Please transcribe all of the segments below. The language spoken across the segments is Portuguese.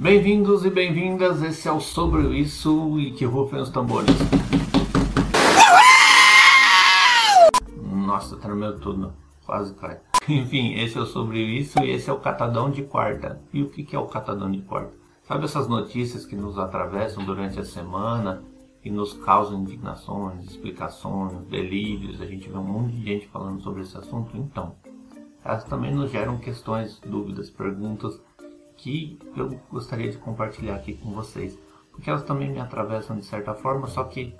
Bem-vindos e bem-vindas, esse é o Sobre Isso e que rufem os tambores. Nossa, tremeu tudo, quase cai. Enfim, esse é o Sobre Isso e esse é o Catadão de Quarta. E o que é o Catadão de Quarta? Sabe essas notícias que nos atravessam durante a semana e nos causam indignações, explicações, delírios? A gente vê um monte de gente falando sobre esse assunto. Então, elas também nos geram questões, dúvidas, perguntas que eu gostaria de compartilhar aqui com vocês, porque elas também me atravessam de certa forma, só que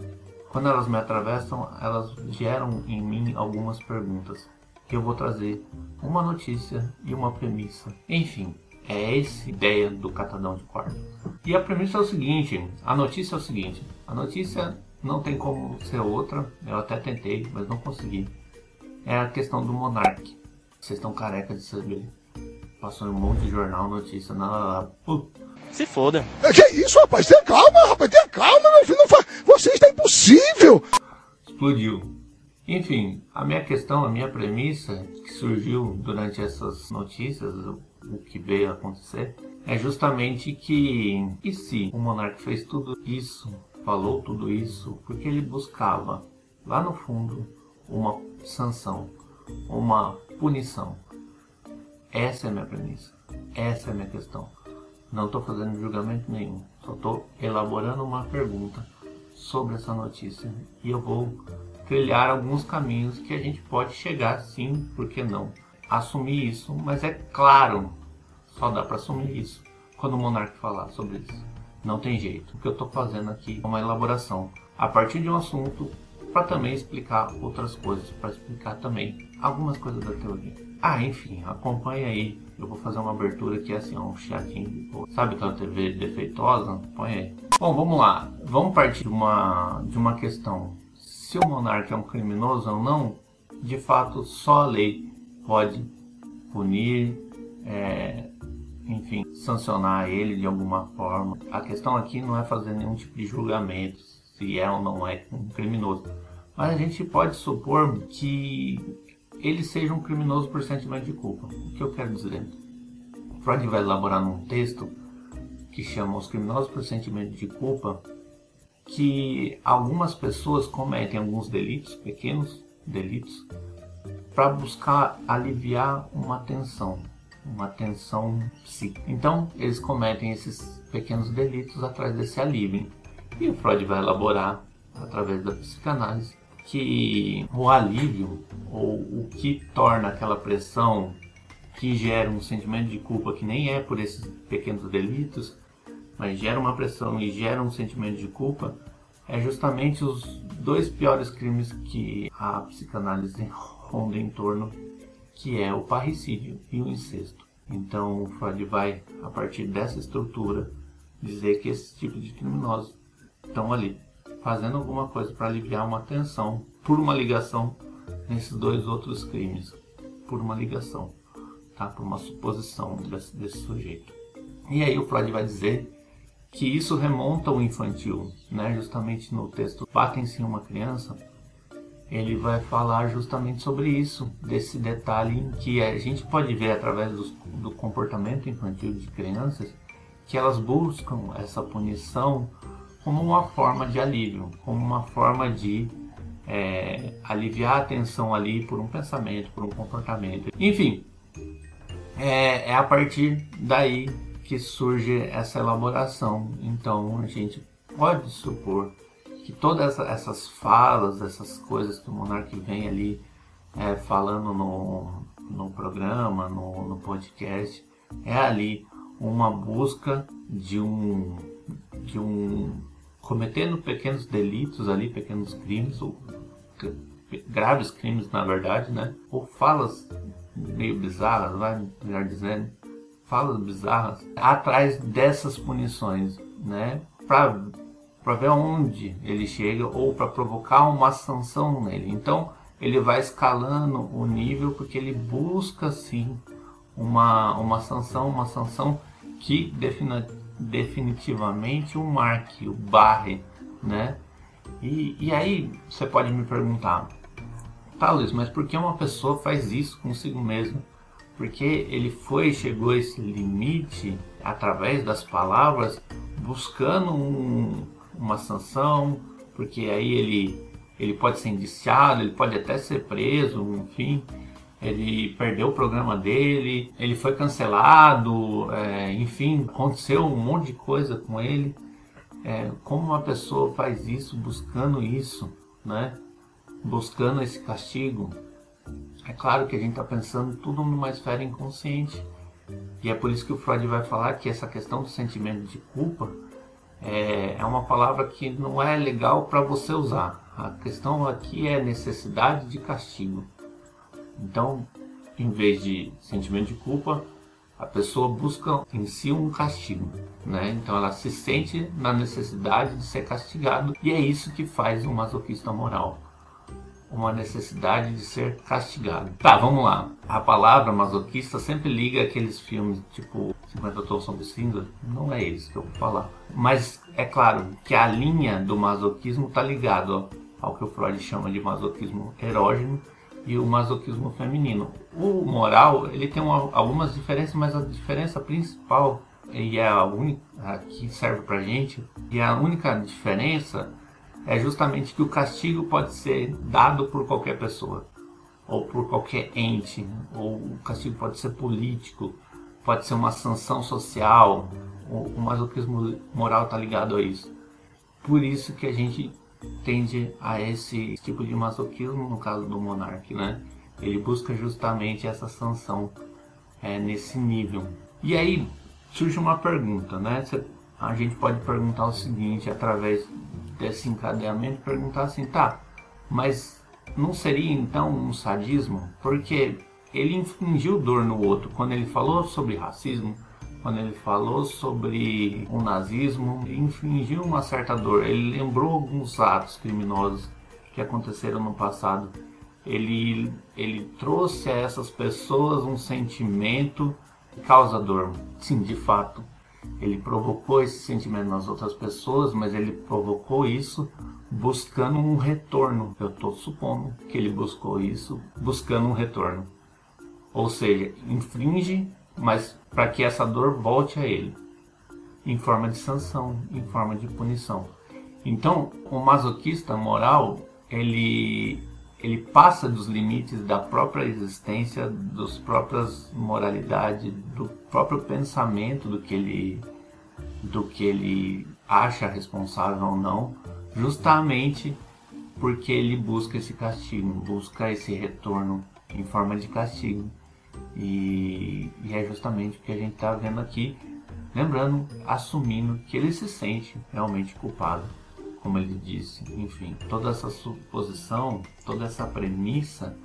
quando elas me atravessam, elas geram em mim algumas perguntas. Que eu vou trazer uma notícia e uma premissa. Enfim, é essa ideia do catadão de quarto. E a premissa é o seguinte: a notícia é o seguinte. A notícia não tem como ser outra. Eu até tentei, mas não consegui. É a questão do monarque. Vocês estão careca de saber Passou em um monte de jornal, notícia, nada lá. Se foda. É que isso, rapaz? Tenha calma, rapaz. Tenha calma, meu filho. Não fa... Você está impossível. Explodiu. Enfim, a minha questão, a minha premissa que surgiu durante essas notícias, o que veio a acontecer, é justamente que e se o monarca fez tudo isso, falou tudo isso, porque ele buscava lá no fundo uma sanção, uma punição. Essa é a minha premissa. Essa é a minha questão. Não estou fazendo julgamento nenhum. Só estou elaborando uma pergunta sobre essa notícia. E eu vou trilhar alguns caminhos que a gente pode chegar, sim, por que não? Assumir isso, mas é claro, só dá para assumir isso quando o monarca falar sobre isso. Não tem jeito. O que eu estou fazendo aqui é uma elaboração a partir de um assunto para também explicar outras coisas, para explicar também algumas coisas da teoria. Ah, enfim, acompanha aí. Eu vou fazer uma abertura que é assim, um chiadinho. Sabe aquela TV defeitosa? Põe aí. Bom, vamos lá. Vamos partir de uma, de uma questão. Se o monarca é um criminoso ou não, de fato, só a lei pode punir, é, enfim, sancionar ele de alguma forma. A questão aqui não é fazer nenhum tipo de julgamento se é ou não é um criminoso. Mas a gente pode supor que ele seja um criminoso por sentimento de culpa. O que eu quero dizer? Freud vai elaborar num texto que chama Os Criminosos por Sentimento de Culpa que algumas pessoas cometem alguns delitos, pequenos delitos, para buscar aliviar uma tensão, uma tensão psíquica. Então, eles cometem esses pequenos delitos atrás desse alívio. E o Freud vai elaborar, através da psicanálise, que o alívio ou o que torna aquela pressão que gera um sentimento de culpa que nem é por esses pequenos delitos, mas gera uma pressão e gera um sentimento de culpa, é justamente os dois piores crimes que a psicanálise ronda em torno, que é o parricídio e o incesto. Então, Freud vai, a partir dessa estrutura, dizer que esse tipo de criminosos estão ali fazendo alguma coisa para aliviar uma tensão por uma ligação nesses dois outros crimes, por uma ligação, tá? por uma suposição desse, desse sujeito. E aí o Freud vai dizer que isso remonta ao infantil, né? justamente no texto Batem-se em uma criança, ele vai falar justamente sobre isso, desse detalhe em que a gente pode ver através do, do comportamento infantil de crianças que elas buscam essa punição como uma forma de alívio, como uma forma de é, aliviar a tensão ali por um pensamento, por um comportamento. Enfim, é, é a partir daí que surge essa elaboração. Então a gente pode supor que todas essas falas, essas coisas que o monarca vem ali é, falando no, no programa, no, no podcast, é ali uma busca de um, de um cometendo pequenos delitos ali, pequenos crimes, graves crimes na verdade, né? Ou falas meio bizarras, vai melhor dizendo, falas bizarras, atrás dessas punições, né? Para para ver onde ele chega ou para provocar uma sanção nele. Então ele vai escalando o nível porque ele busca sim uma, uma sanção, uma sanção que definitivamente o marque, o barre, né? E, e aí você pode me perguntar, tá Luiz, mas por que uma pessoa faz isso consigo mesma? porque ele foi chegou a esse limite através das palavras, buscando um, uma sanção, porque aí ele ele pode ser indiciado, ele pode até ser preso, enfim. Ele perdeu o programa dele, ele foi cancelado, é, enfim, aconteceu um monte de coisa com ele. É, como uma pessoa faz isso, buscando isso, né? Buscando esse castigo. É claro que a gente está pensando tudo numa esfera inconsciente. E é por isso que o Freud vai falar que essa questão do sentimento de culpa é, é uma palavra que não é legal para você usar. A questão aqui é necessidade de castigo. Então, em vez de sentimento de culpa, a pessoa busca em si um castigo, né? Então ela se sente na necessidade de ser castigado e é isso que faz um masoquista moral. Uma necessidade de ser castigado. Tá, vamos lá. A palavra masoquista sempre liga aqueles filmes tipo 50 Tons sobre Cinza. Não é eles que eu vou falar. Mas é claro que a linha do masoquismo está ligado ao que o Freud chama de masoquismo erógeno e o masoquismo feminino. O moral, ele tem uma, algumas diferenças, mas a diferença principal e é a única que serve pra gente, e a única diferença é justamente que o castigo pode ser dado por qualquer pessoa, ou por qualquer ente, ou o castigo pode ser político, pode ser uma sanção social, o masoquismo moral está ligado a isso. Por isso que a gente tende a esse tipo de masoquismo no caso do monarca, né? Ele busca justamente essa sanção é, nesse nível. E aí surge uma pergunta, né? a gente pode perguntar o seguinte através desse encadeamento, perguntar assim, tá? Mas não seria então um sadismo? Porque ele infligiu dor no outro quando ele falou sobre racismo, quando ele falou sobre o nazismo, infligiu uma certa dor. Ele lembrou alguns atos criminosos que aconteceram no passado. Ele, ele trouxe a essas pessoas um sentimento que causa dor. Sim, de fato. Ele provocou esse sentimento nas outras pessoas, mas ele provocou isso buscando um retorno. Eu estou supondo que ele buscou isso buscando um retorno. Ou seja, infringe mas para que essa dor volte a ele, em forma de sanção, em forma de punição. Então, o masoquista moral, ele ele passa dos limites da própria existência, das próprias moralidades, do próprio pensamento do que ele do que ele acha responsável ou não, justamente porque ele busca esse castigo, busca esse retorno em forma de castigo. E, e é justamente o que a gente está vendo aqui, lembrando, assumindo que ele se sente realmente culpado, como ele disse. Enfim, toda essa suposição, toda essa premissa,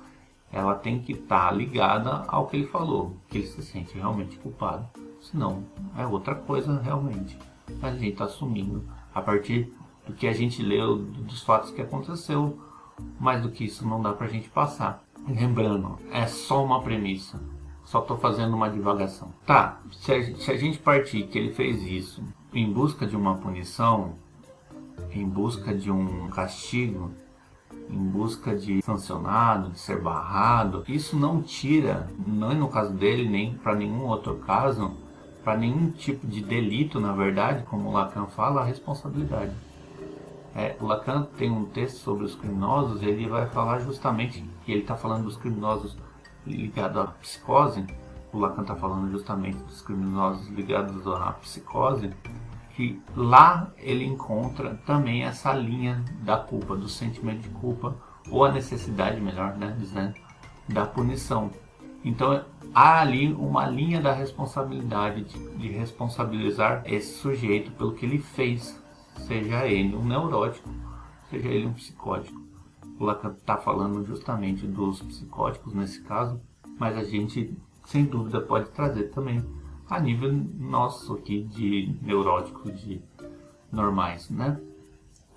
ela tem que estar tá ligada ao que ele falou, que ele se sente realmente culpado. Senão, é outra coisa realmente. Mas a gente está assumindo a partir do que a gente leu, dos fatos que aconteceu, mais do que isso não dá para a gente passar. Lembrando, é só uma premissa. Só estou fazendo uma divagação. Tá, se a, se a gente partir que ele fez isso em busca de uma punição, em busca de um castigo, em busca de sancionado, de ser barrado, isso não tira, não no caso dele, nem para nenhum outro caso, para nenhum tipo de delito, na verdade, como Lacan fala, a responsabilidade. É, o Lacan tem um texto sobre os criminosos, ele vai falar justamente que ele está falando dos criminosos ligados à psicose. O Lacan está falando justamente dos criminosos ligados à psicose, que lá ele encontra também essa linha da culpa, do sentimento de culpa, ou a necessidade, melhor né, dizendo, da punição. Então há ali uma linha da responsabilidade, de, de responsabilizar esse sujeito pelo que ele fez, seja ele um neurótico, seja ele um psicótico. O Lacan está falando justamente dos psicóticos nesse caso, mas a gente sem dúvida pode trazer também a nível nosso aqui de neuróticos, de normais, né?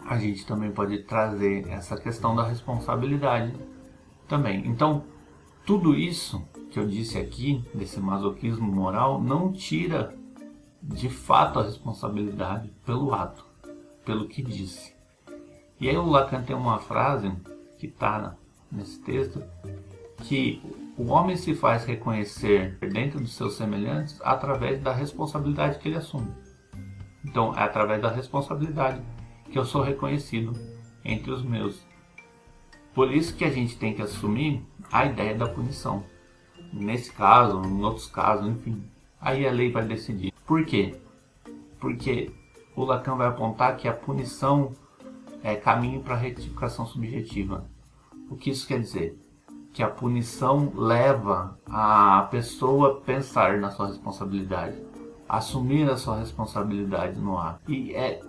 A gente também pode trazer essa questão da responsabilidade também. Então, tudo isso que eu disse aqui, desse masoquismo moral, não tira de fato a responsabilidade pelo ato pelo que disse. E aí o Lacan tem uma frase que está nesse texto que o homem se faz reconhecer dentro dos seus semelhantes através da responsabilidade que ele assume. Então, é através da responsabilidade que eu sou reconhecido entre os meus. Por isso que a gente tem que assumir a ideia da punição. Nesse caso, em outros casos, enfim. Aí a lei vai decidir. Por quê? Porque o Lacan vai apontar que a punição é caminho para a retificação subjetiva. O que isso quer dizer? Que a punição leva a pessoa a pensar na sua responsabilidade, assumir a sua responsabilidade no ato. E, é,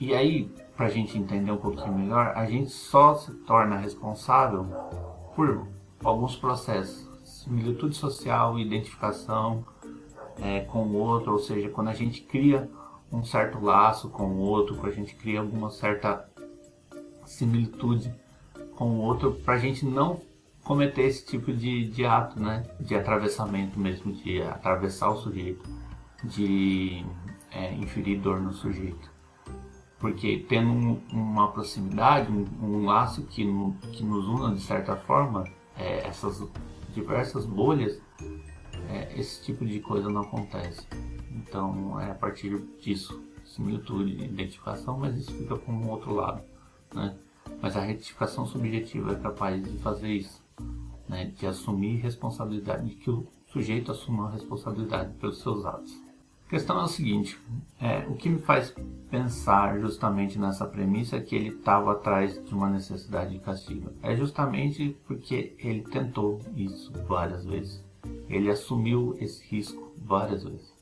e aí, para a gente entender um pouquinho melhor, a gente só se torna responsável por alguns processos, similitude social, identificação é, com o outro, ou seja, quando a gente cria um certo laço com o outro, quando a gente cria alguma certa similitude com o outro, para a gente não cometer esse tipo de, de ato, né? De atravessamento mesmo, de atravessar o sujeito, de é, inferir dor no sujeito. Porque tendo um, uma proximidade, um, um laço que, no, que nos una de certa forma, é, essas diversas bolhas, é, esse tipo de coisa não acontece. Então é a partir disso, similitude, identificação, mas isso fica com um outro lado. Né? Mas a retificação subjetiva é capaz de fazer isso, né? de assumir responsabilidade, de que o sujeito assuma a responsabilidade pelos seus atos. A questão é o seguinte: é, o que me faz pensar justamente nessa premissa é que ele estava atrás de uma necessidade de castigo. É justamente porque ele tentou isso várias vezes. Ele assumiu esse risco várias vezes.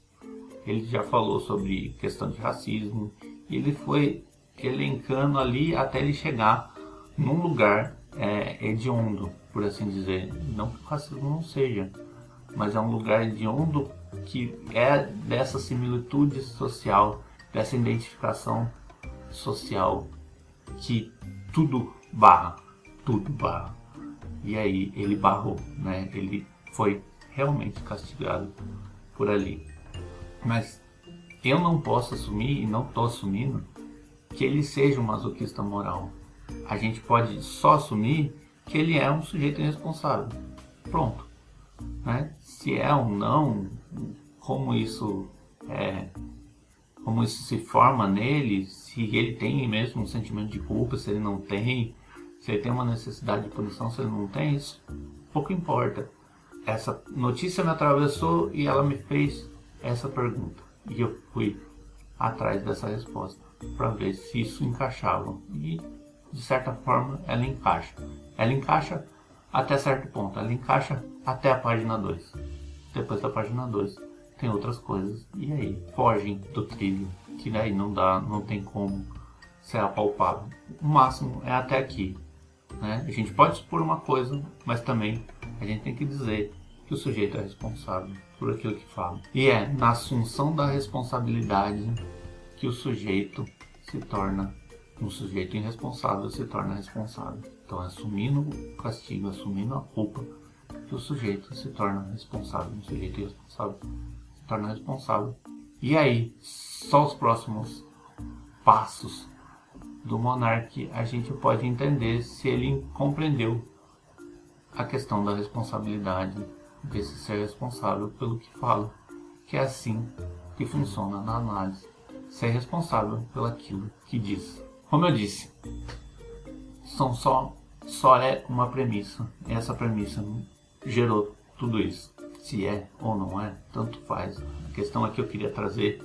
Ele já falou sobre questão de racismo ele foi elencando ali até ele chegar num lugar é, hediondo, por assim dizer. Não que o racismo não seja, mas é um lugar hediondo que é dessa similitude social, dessa identificação social que tudo barra, tudo barra. E aí ele barrou, né? Ele foi realmente castigado por ali. Mas eu não posso assumir e não estou assumindo que ele seja um masoquista moral. A gente pode só assumir que ele é um sujeito irresponsável. Pronto. Né? Se é ou não, como isso é, como isso se forma nele, se ele tem mesmo um sentimento de culpa, se ele não tem, se ele tem uma necessidade de punição, se ele não tem, isso pouco importa. Essa notícia me atravessou e ela me fez essa pergunta. E eu fui atrás dessa resposta para ver se isso encaixava. E de certa forma ela encaixa. Ela encaixa até certo ponto, ela encaixa até a página 2. Depois da página 2 tem outras coisas e aí fogem do trilho, que daí não dá, não tem como ser apalpável. O máximo é até aqui. Né? A gente pode expor uma coisa, mas também a gente tem que dizer que o sujeito é responsável por aquilo que fala. E é na assunção da responsabilidade que o sujeito se torna um sujeito irresponsável se torna responsável. Então, assumindo o castigo, assumindo a culpa, que o sujeito se torna responsável, um sujeito irresponsável se torna responsável. E aí, só os próximos passos do monarca a gente pode entender se ele compreendeu a questão da responsabilidade desse ser responsável pelo que fala, que é assim que funciona na análise, ser responsável pelaquilo que diz. Como eu disse, são só, só é uma premissa. Essa premissa gerou tudo isso. Se é ou não é, tanto faz. A questão é que eu queria trazer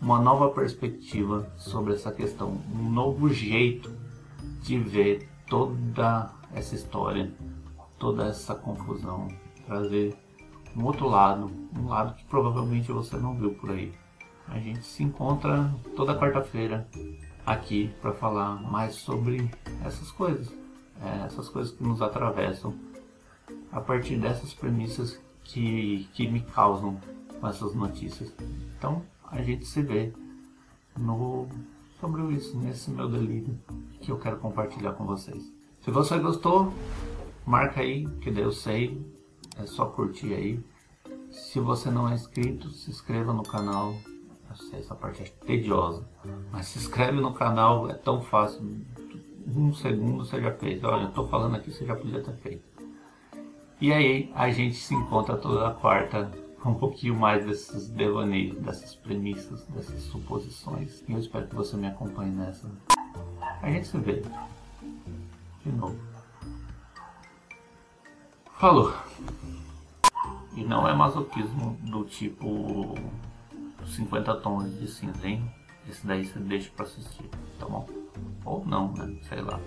uma nova perspectiva sobre essa questão, um novo jeito de ver toda essa história, toda essa confusão, trazer um outro lado, um lado que provavelmente você não viu por aí. A gente se encontra toda quarta-feira aqui para falar mais sobre essas coisas, é, essas coisas que nos atravessam a partir dessas premissas que, que me causam essas notícias. Então a gente se vê no sobre isso, nesse meu delírio que eu quero compartilhar com vocês. Se você gostou, marca aí, que daí eu sei, é só curtir aí. Se você não é inscrito, se inscreva no canal, sei, essa parte é tediosa. Mas se inscreve no canal, é tão fácil. Um segundo você já fez. Olha, eu tô falando aqui, você já podia ter feito. E aí a gente se encontra toda quarta um pouquinho mais desses devaneios, dessas premissas, dessas suposições. E eu espero que você me acompanhe nessa. A gente se vê de novo. Falou! E não é masoquismo do tipo 50 tons de cinza, hein? Esse daí você deixa pra assistir, tá bom? Ou não, né? Sei lá.